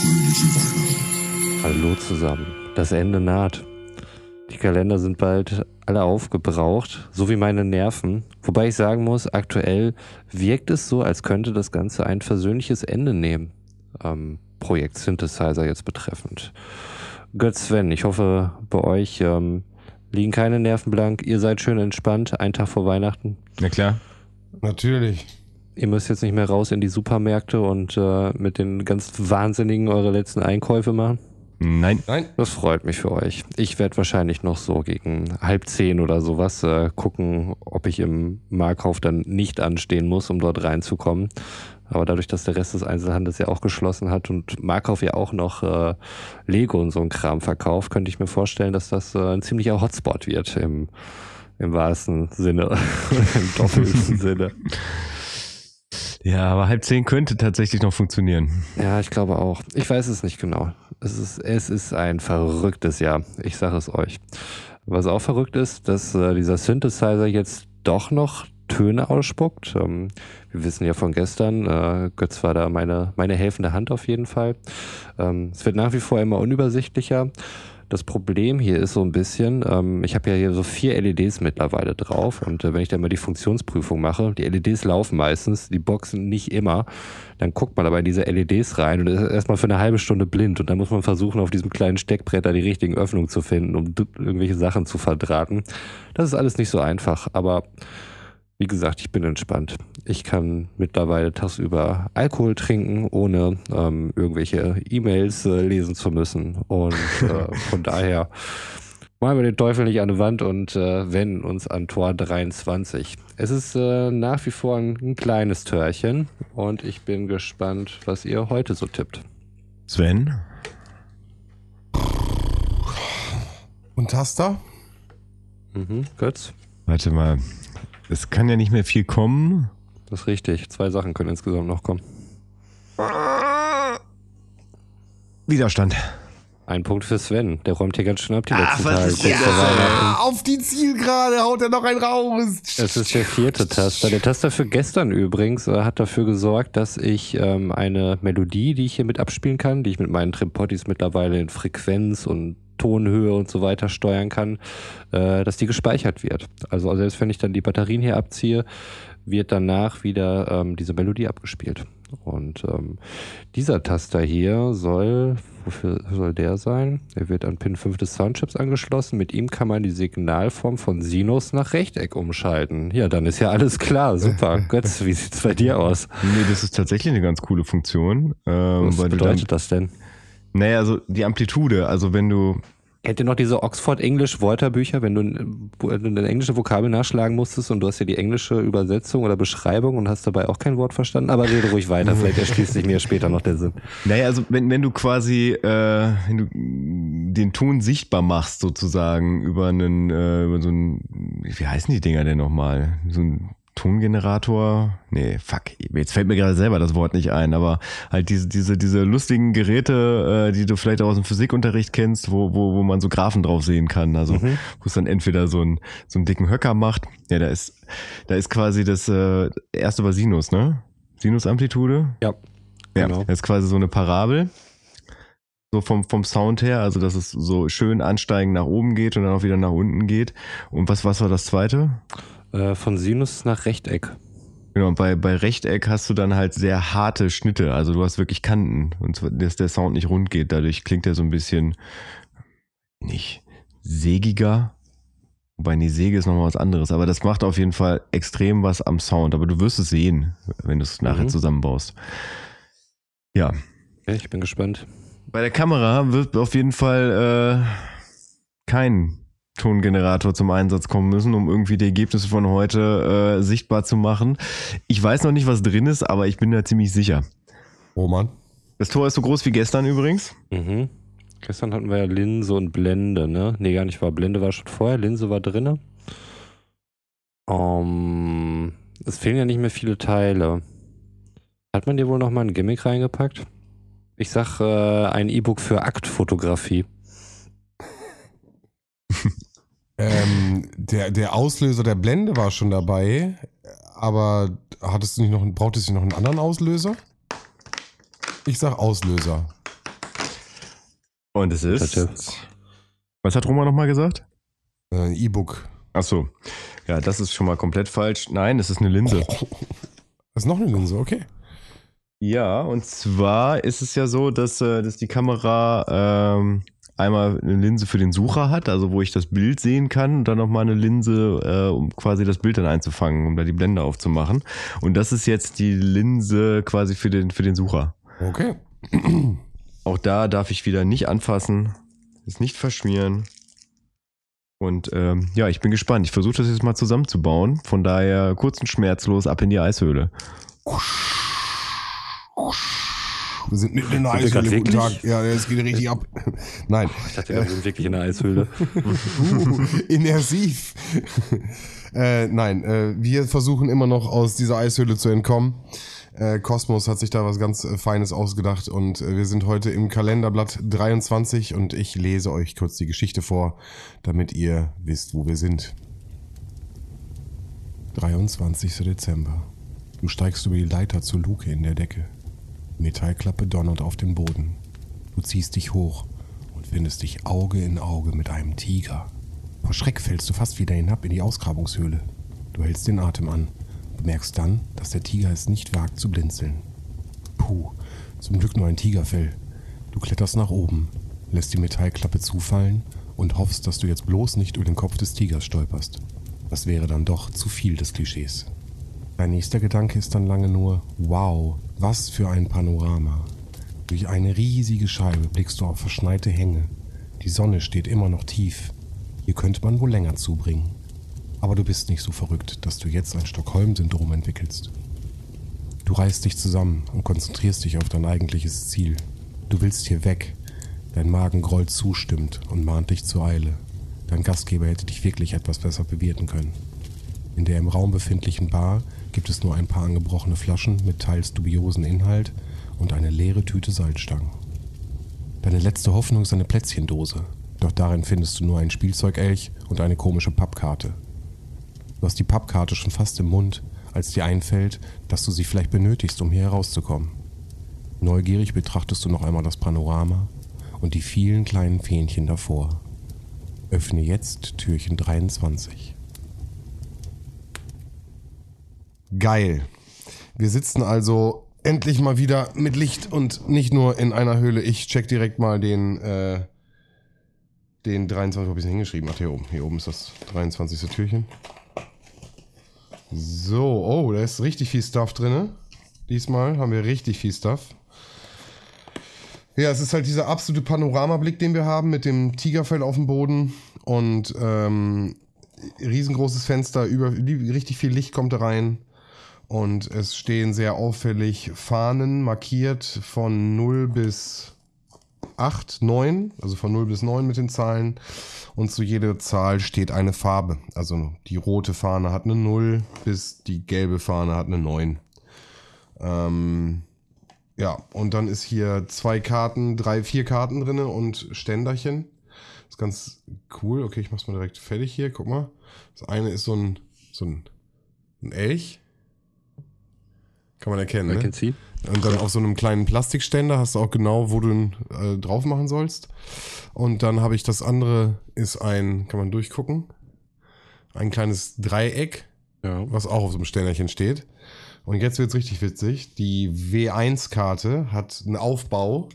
fröhliche Weihnachten. Hallo zusammen. Das Ende naht. Die Kalender sind bald alle aufgebraucht, so wie meine Nerven. Wobei ich sagen muss, aktuell wirkt es so, als könnte das Ganze ein versöhnliches Ende nehmen. Ähm, Projekt Synthesizer jetzt betreffend. Götz Sven, ich hoffe, bei euch ähm, liegen keine Nerven blank. Ihr seid schön entspannt, einen Tag vor Weihnachten. Na klar. Natürlich. Ihr müsst jetzt nicht mehr raus in die Supermärkte und äh, mit den ganz Wahnsinnigen eure letzten Einkäufe machen. Nein. Nein. Das freut mich für euch. Ich werde wahrscheinlich noch so gegen halb zehn oder sowas äh, gucken, ob ich im Markauf dann nicht anstehen muss, um dort reinzukommen. Aber dadurch, dass der Rest des Einzelhandels ja auch geschlossen hat und Markauf ja auch noch äh, Lego und so ein Kram verkauft, könnte ich mir vorstellen, dass das äh, ein ziemlicher Hotspot wird im, im wahrsten Sinne im doppelten Sinne. Ja, aber halb zehn könnte tatsächlich noch funktionieren. Ja, ich glaube auch. Ich weiß es nicht genau. Es ist, es ist ein verrücktes Jahr. Ich sage es euch. Was auch verrückt ist, dass äh, dieser Synthesizer jetzt doch noch Töne ausspuckt. Ähm, wir wissen ja von gestern, äh, Götz war da meine, meine helfende Hand auf jeden Fall. Ähm, es wird nach wie vor immer unübersichtlicher. Das Problem hier ist so ein bisschen, ähm, ich habe ja hier so vier LEDs mittlerweile drauf und äh, wenn ich dann mal die Funktionsprüfung mache, die LEDs laufen meistens, die Boxen nicht immer, dann guckt man aber in diese LEDs rein und ist erstmal für eine halbe Stunde blind und dann muss man versuchen, auf diesem kleinen Steckbrett da die richtigen Öffnungen zu finden, um irgendwelche Sachen zu verdrahten. Das ist alles nicht so einfach, aber wie gesagt, ich bin entspannt. Ich kann mittlerweile tagsüber Alkohol trinken, ohne ähm, irgendwelche E-Mails äh, lesen zu müssen. Und äh, von daher malen wir den Teufel nicht an die Wand und äh, wenden uns an Tor 23. Es ist äh, nach wie vor ein, ein kleines Törchen und ich bin gespannt, was ihr heute so tippt. Sven? Und Taster? Mhm, Götz? Warte mal. Es kann ja nicht mehr viel kommen. Das ist richtig. Zwei Sachen können insgesamt noch kommen. Widerstand. Ein Punkt für Sven. Der räumt hier ganz schön ab die letzten was Tage. Weihnachten. Auf die Zielgerade haut er noch einen raus. Es ist der vierte Taster. Der Taster für gestern übrigens äh, hat dafür gesorgt, dass ich ähm, eine Melodie, die ich hier mit abspielen kann, die ich mit meinen Trimpottis mittlerweile in Frequenz und Tonhöhe und so weiter steuern kann, äh, dass die gespeichert wird. Also selbst wenn ich dann die Batterien hier abziehe, wird danach wieder ähm, diese Melodie abgespielt. Und ähm, dieser Taster hier soll, wofür soll der sein? Er wird an Pin 5 des Soundchips angeschlossen. Mit ihm kann man die Signalform von Sinus nach Rechteck umschalten. Ja, dann ist ja alles klar. Super. Götz, wie sieht's bei dir aus? Nee, das ist tatsächlich eine ganz coole Funktion. Ähm, Was bedeutet das denn? Naja, also die Amplitude, also wenn du. Kennt ihr noch diese Oxford English Wörterbücher, wenn du ein- wo du eine englische Vokabel nachschlagen musstest und du hast ja die englische Übersetzung oder Beschreibung und hast dabei auch kein Wort verstanden? Aber rede ruhig weiter, vielleicht erschließt sich mir später noch der Sinn. Naja, also wenn, wenn du quasi, äh, wenn du den Ton sichtbar machst, sozusagen, über einen, äh, über so einen, wie heißen die Dinger denn nochmal? So ein Tongenerator? Nee, fuck. Jetzt fällt mir gerade selber das Wort nicht ein, aber halt diese, diese, diese lustigen Geräte, äh, die du vielleicht auch aus dem Physikunterricht kennst, wo, wo, wo man so Graphen drauf sehen kann. Also Mhm. wo es dann entweder so, ein, so einen dicken Höcker macht. Ja, da ist, da ist quasi das äh, erste war Sinus, ne? Sinusamplitude. Ja. Ja, Genau. das ist quasi so eine Parabel. So vom, vom Sound her, also dass es so schön ansteigend nach oben geht und dann auch wieder nach unten geht. Und was, was war das zweite? Äh, von Sinus nach Rechteck. Genau, und bei, bei Rechteck hast du dann halt sehr harte Schnitte. Also du hast wirklich Kanten und dass der Sound nicht rund geht. Dadurch klingt er so ein bisschen nicht sägiger. Wobei, nee, Säge ist nochmal was anderes. Aber das macht auf jeden Fall extrem was am Sound. Aber du wirst es sehen, wenn du es nachher Mhm. zusammenbaust. Ja, Okay, ich bin gespannt. Bei der Kamera wird auf jeden Fall äh, kein Tongenerator zum Einsatz kommen müssen, um irgendwie die Ergebnisse von heute äh, sichtbar zu machen. Ich weiß noch nicht, was drin ist, aber ich bin da ziemlich sicher. Oh Mann. Das Tor ist so groß wie gestern übrigens. Mhm. Gestern hatten wir ja Linse und Blende, ne? Nee, gar nicht war. Blende war schon vorher, Linse war drinne. Um, es fehlen ja nicht mehr viele Teile. Hat man dir wohl noch mal ein Gimmick reingepackt? Ich sag äh, ein E-Book für Aktfotografie. Ähm, der, der Auslöser der Blende war schon dabei, aber hattest du nicht noch, brauchtest du noch einen anderen Auslöser? Ich sag Auslöser. Und es ist. Was hat Roma nochmal gesagt? Äh, E-Book. Ach so. Ja, das ist schon mal komplett falsch. Nein, es ist eine Linse. Das ist noch eine Linse, okay. Ja, und zwar ist es ja so, dass, äh, dass die Kamera ähm, einmal eine Linse für den Sucher hat, also wo ich das Bild sehen kann, und dann nochmal eine Linse, äh, um quasi das Bild dann einzufangen, um da die Blende aufzumachen. Und das ist jetzt die Linse quasi für den, für den Sucher. Okay. Auch da darf ich wieder nicht anfassen, es nicht verschmieren. Und ähm, ja, ich bin gespannt. Ich versuche das jetzt mal zusammenzubauen. Von daher kurz und schmerzlos ab in die Eishöhle. Wir sind mitten in der Sind Eishöhle. Guten? Tag. Ja, es geht richtig ab. Nein, Ich dachte, wir sind wirklich in der Eishöhle. uh, immersiv. äh, nein, äh, wir versuchen immer noch aus dieser Eishöhle zu entkommen. Äh, Kosmos hat sich da was ganz äh, Feines ausgedacht und äh, wir sind heute im Kalenderblatt 23 und ich lese euch kurz die Geschichte vor, damit ihr wisst, wo wir sind. 23. Dezember. Du steigst über die Leiter zur Luke in der Decke. Metallklappe donnert auf den Boden. Du ziehst dich hoch und findest dich Auge in Auge mit einem Tiger. Vor Schreck fällst du fast wieder hinab in die Ausgrabungshöhle. Du hältst den Atem an, bemerkst dann, dass der Tiger es nicht wagt zu blinzeln. Puh, zum Glück nur ein Tigerfell. Du kletterst nach oben, lässt die Metallklappe zufallen und hoffst, dass du jetzt bloß nicht über den Kopf des Tigers stolperst. Das wäre dann doch zu viel des Klischees. Dein nächster Gedanke ist dann lange nur, wow, was für ein Panorama. Durch eine riesige Scheibe blickst du auf verschneite Hänge. Die Sonne steht immer noch tief. Hier könnte man wohl länger zubringen. Aber du bist nicht so verrückt, dass du jetzt ein Stockholm-Syndrom entwickelst. Du reißt dich zusammen und konzentrierst dich auf dein eigentliches Ziel. Du willst hier weg. Dein Magen grollt zustimmt und mahnt dich zur Eile. Dein Gastgeber hätte dich wirklich etwas besser bewirten können. In der im Raum befindlichen Bar gibt es nur ein paar angebrochene Flaschen mit teils dubiosen Inhalt und eine leere Tüte Salzstangen. Deine letzte Hoffnung ist eine Plätzchendose, doch darin findest du nur ein Spielzeugelch und eine komische Pappkarte. Du hast die Pappkarte schon fast im Mund, als dir einfällt, dass du sie vielleicht benötigst, um hier herauszukommen. Neugierig betrachtest du noch einmal das Panorama und die vielen kleinen Fähnchen davor. Öffne jetzt Türchen 23. Geil. Wir sitzen also endlich mal wieder mit Licht und nicht nur in einer Höhle. Ich check direkt mal den, äh, den 23, wo hab ich hingeschrieben? Ach, hier oben. Hier oben ist das 23. Türchen. So, oh, da ist richtig viel Stuff drin. Diesmal haben wir richtig viel Stuff. Ja, es ist halt dieser absolute Panoramablick, den wir haben mit dem Tigerfell auf dem Boden und ähm, riesengroßes Fenster, über, richtig viel Licht kommt da rein. Und es stehen sehr auffällig Fahnen markiert von 0 bis 8, 9, also von 0 bis 9 mit den Zahlen. Und zu jeder Zahl steht eine Farbe. Also die rote Fahne hat eine 0, bis die gelbe Fahne hat eine 9. Ähm, ja, und dann ist hier zwei Karten, drei, vier Karten drin und Ständerchen. Ist ganz cool. Okay, ich mach's mal direkt fertig hier. Guck mal. Das eine ist so ein, so ein, ein Elch. Kann man erkennen, I ne? see. Und dann auf so einem kleinen Plastikständer hast du auch genau, wo du ihn äh, drauf machen sollst. Und dann habe ich das andere, ist ein, kann man durchgucken, ein kleines Dreieck, Ja. was auch auf so einem Ständerchen steht. Und jetzt wird's richtig witzig. Die W1-Karte hat einen Aufbau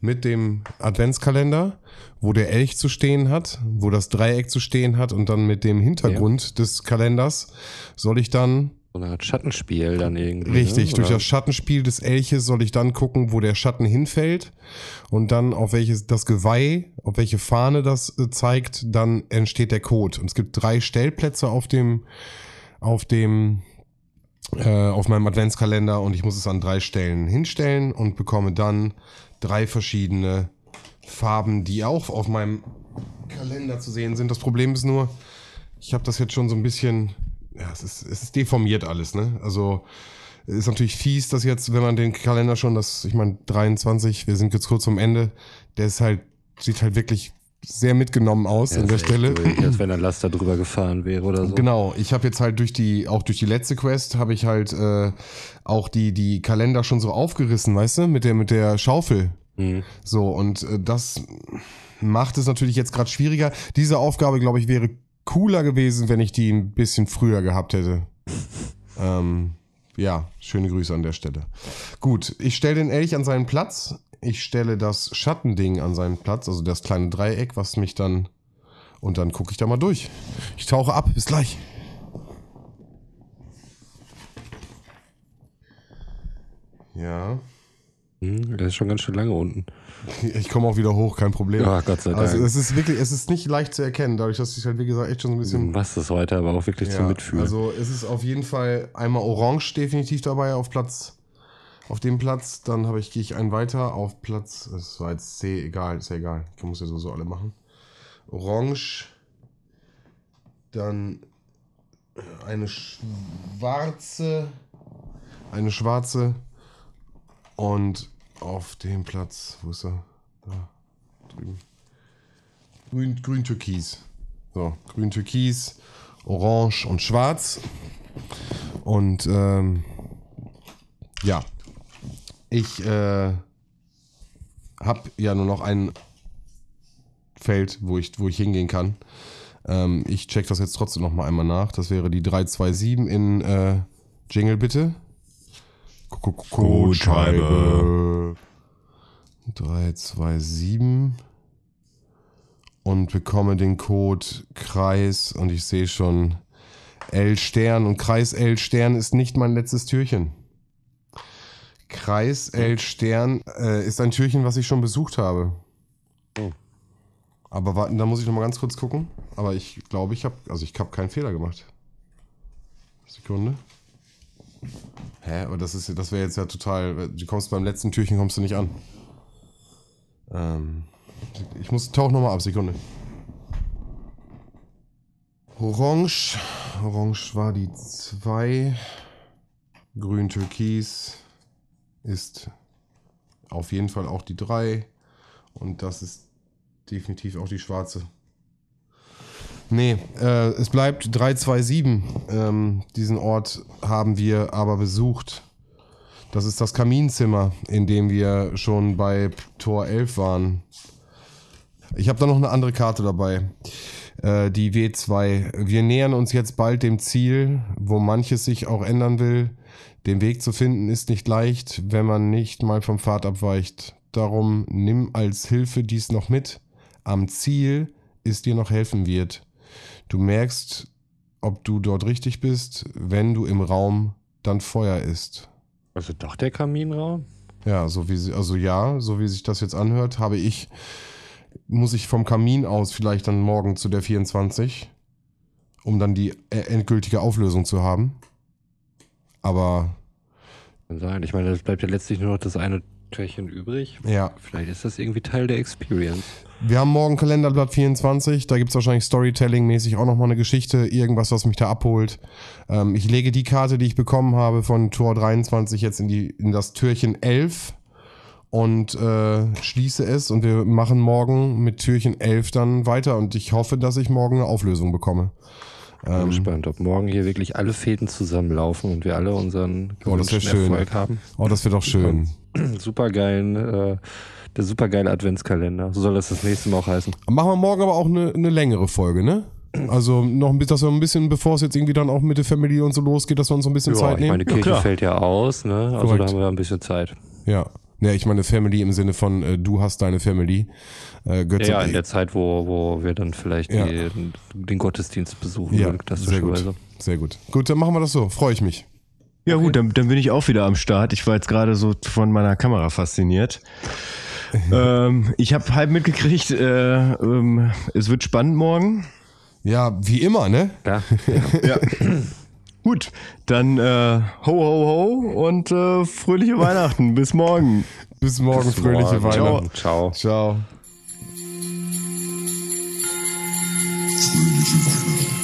mit dem Adventskalender, wo der Elch zu stehen hat, wo das Dreieck zu stehen hat und dann mit dem Hintergrund des Kalenders soll ich dann So eine Art Schattenspiel dann irgendwie. Richtig, ne? durch das Schattenspiel des Elches soll ich dann gucken, wo der Schatten hinfällt und dann auf welches das Geweih, auf welche Fahne das äh, zeigt, dann entsteht der Code. Und es gibt drei Stellplätze auf dem, auf dem, äh, auf meinem Adventskalender und ich muss es an drei Stellen hinstellen und bekomme dann drei verschiedene Farben, die auch auf meinem Kalender zu sehen sind. Das Problem ist nur, ich habe das jetzt schon so ein bisschen, ja, es ist, es ist deformiert alles, ne? Also ist natürlich fies, dass jetzt, wenn man den Kalender schon, das, ich meine, 23, wir sind jetzt kurz zum Ende, der ist halt, sieht halt wirklich sehr mitgenommen aus Ja, an der Stelle. durch, als wenn ein Laster drüber gefahren wäre oder so. Genau, ich habe jetzt halt durch die, auch durch die letzte Quest habe ich halt äh, auch die, die Kalender schon so aufgerissen, weißt du, mit der, mit der Schaufel. Mhm. So, und äh, das macht es natürlich jetzt gerade schwieriger. Diese Aufgabe, glaube ich, wäre cooler gewesen, wenn ich die ein bisschen früher gehabt hätte. ähm, ja, schöne Grüße an der Stelle. Gut, ich stelle den Elch an seinen Platz. Ich stelle das Schattending an seinen Platz, also das kleine Dreieck, was mich dann. Und dann gucke ich da mal durch. Ich tauche ab. Bis gleich. Ja. Hm, der ist schon ganz schön lange unten. Ich komme auch wieder hoch, kein Problem. Ja, Gott sei Dank. Also es ist wirklich, es ist nicht leicht zu erkennen, dadurch, dass ich halt wie gesagt echt schon so ein bisschen. Was ist heute aber auch wirklich zum Mitfühlen. Also es ist auf jeden Fall einmal Orange definitiv dabei auf Platz, auf dem Platz. Dann habe ich gehe ich einen weiter auf Platz. Das war jetzt C, egal, ist ja egal. Ich muss ja sowieso alle machen. Orange, dann eine schwarze, eine schwarze und auf dem Platz, wo ist er? Da drüben. Grün, grün türkis. So, grün türkis, orange und schwarz. Und ähm, ja, ich äh, habe ja nur noch ein Feld, wo ich, wo ich hingehen kann. Ähm, ich check das jetzt trotzdem noch mal einmal nach. Das wäre die 327 in äh, Jingle bitte. Codescheibe. 327 und bekomme den Code Kreis und ich sehe schon L Stern und Kreis L Stern ist nicht mein letztes Türchen. Kreis L Stern äh, ist ein Türchen, was ich schon besucht habe. Oh. Aber warten, da muss ich noch mal ganz kurz gucken. Aber ich glaube, ich habe, also ich habe keinen Fehler gemacht. Sekunde. Hä? Aber das ist, das wäre jetzt ja total. Du kommst beim letzten Türchen kommst du nicht an. Ähm, ich muss tauch noch mal ab. Sekunde. Orange. Orange war die 2. Grün Türkis ist auf jeden Fall auch die 3. Und das ist definitiv auch die schwarze. Nee, äh, es bleibt 327. Ähm, diesen Ort haben wir aber besucht. Das ist das Kaminzimmer, in dem wir schon bei Tor 11 waren. Ich habe da noch eine andere Karte dabei. Äh, die W2. Wir nähern uns jetzt bald dem Ziel, wo manches sich auch ändern will. Den Weg zu finden ist nicht leicht, wenn man nicht mal vom Pfad abweicht. Darum nimm als Hilfe dies noch mit. Am Ziel ist dir noch helfen wird. Du merkst, ob du dort richtig bist, wenn du im Raum dann Feuer ist. Also doch der Kaminraum? Ja, so wie sie, also ja, so wie sich das jetzt anhört, habe ich, muss ich vom Kamin aus vielleicht dann morgen zu der 24, um dann die äh, endgültige Auflösung zu haben. Aber sein. Ich meine, es bleibt ja letztlich nur noch das eine Türchen übrig. ja, Vielleicht ist das irgendwie Teil der Experience. Wir haben morgen Kalenderblatt 24, da gibt es wahrscheinlich Storytelling-mäßig auch nochmal eine Geschichte, irgendwas, was mich da abholt. Ähm, ich lege die Karte, die ich bekommen habe von Tor 23 jetzt in, die, in das Türchen 11 und äh, schließe es und wir machen morgen mit Türchen 11 dann weiter und ich hoffe, dass ich morgen eine Auflösung bekomme. Bin Ähm, gespannt, ob morgen hier wirklich alle Fäden zusammenlaufen und wir alle unseren Oh, das schön. Erfolg haben. oh, das wird doch schön. Supergeilen, äh, der supergeile Adventskalender. So soll das das nächste Mal auch heißen. Machen wir morgen aber auch eine, eine längere Folge, ne? Also noch ein bisschen, dass wir ein bisschen, bevor es jetzt irgendwie dann auch mit der Family und so losgeht, dass wir uns so ein bisschen Zeit ich nehmen. meine, die Kirche klar. fällt ja aus, ne? Also Korrekt. da haben wir ein bisschen Zeit. Ja. Ja, ich meine Family im Sinne von äh, du hast deine Family. Äh, Götze, Ja, in der Zeit, wo, wo wir dann vielleicht Ja. die, den Gottesdienst besuchen ja, sehr gut. klassischerweise. Sehr gut. Gut, dann machen wir das so. Freue ich mich. Ja gut, dann, dann bin ich auch wieder am Start. Ich war jetzt gerade so von meiner Kamera fasziniert. ähm, ich habe halb mitgekriegt, äh, ähm, es wird spannend morgen. Ja, wie immer, ne? Ja, Ja. Gut, dann äh, ho ho ho und äh, fröhliche Weihnachten. Bis morgen. Bis morgen, Bis fröhliche morgen. Weihnachten. Ciao. Ciao. Fröhliche Weihnachten.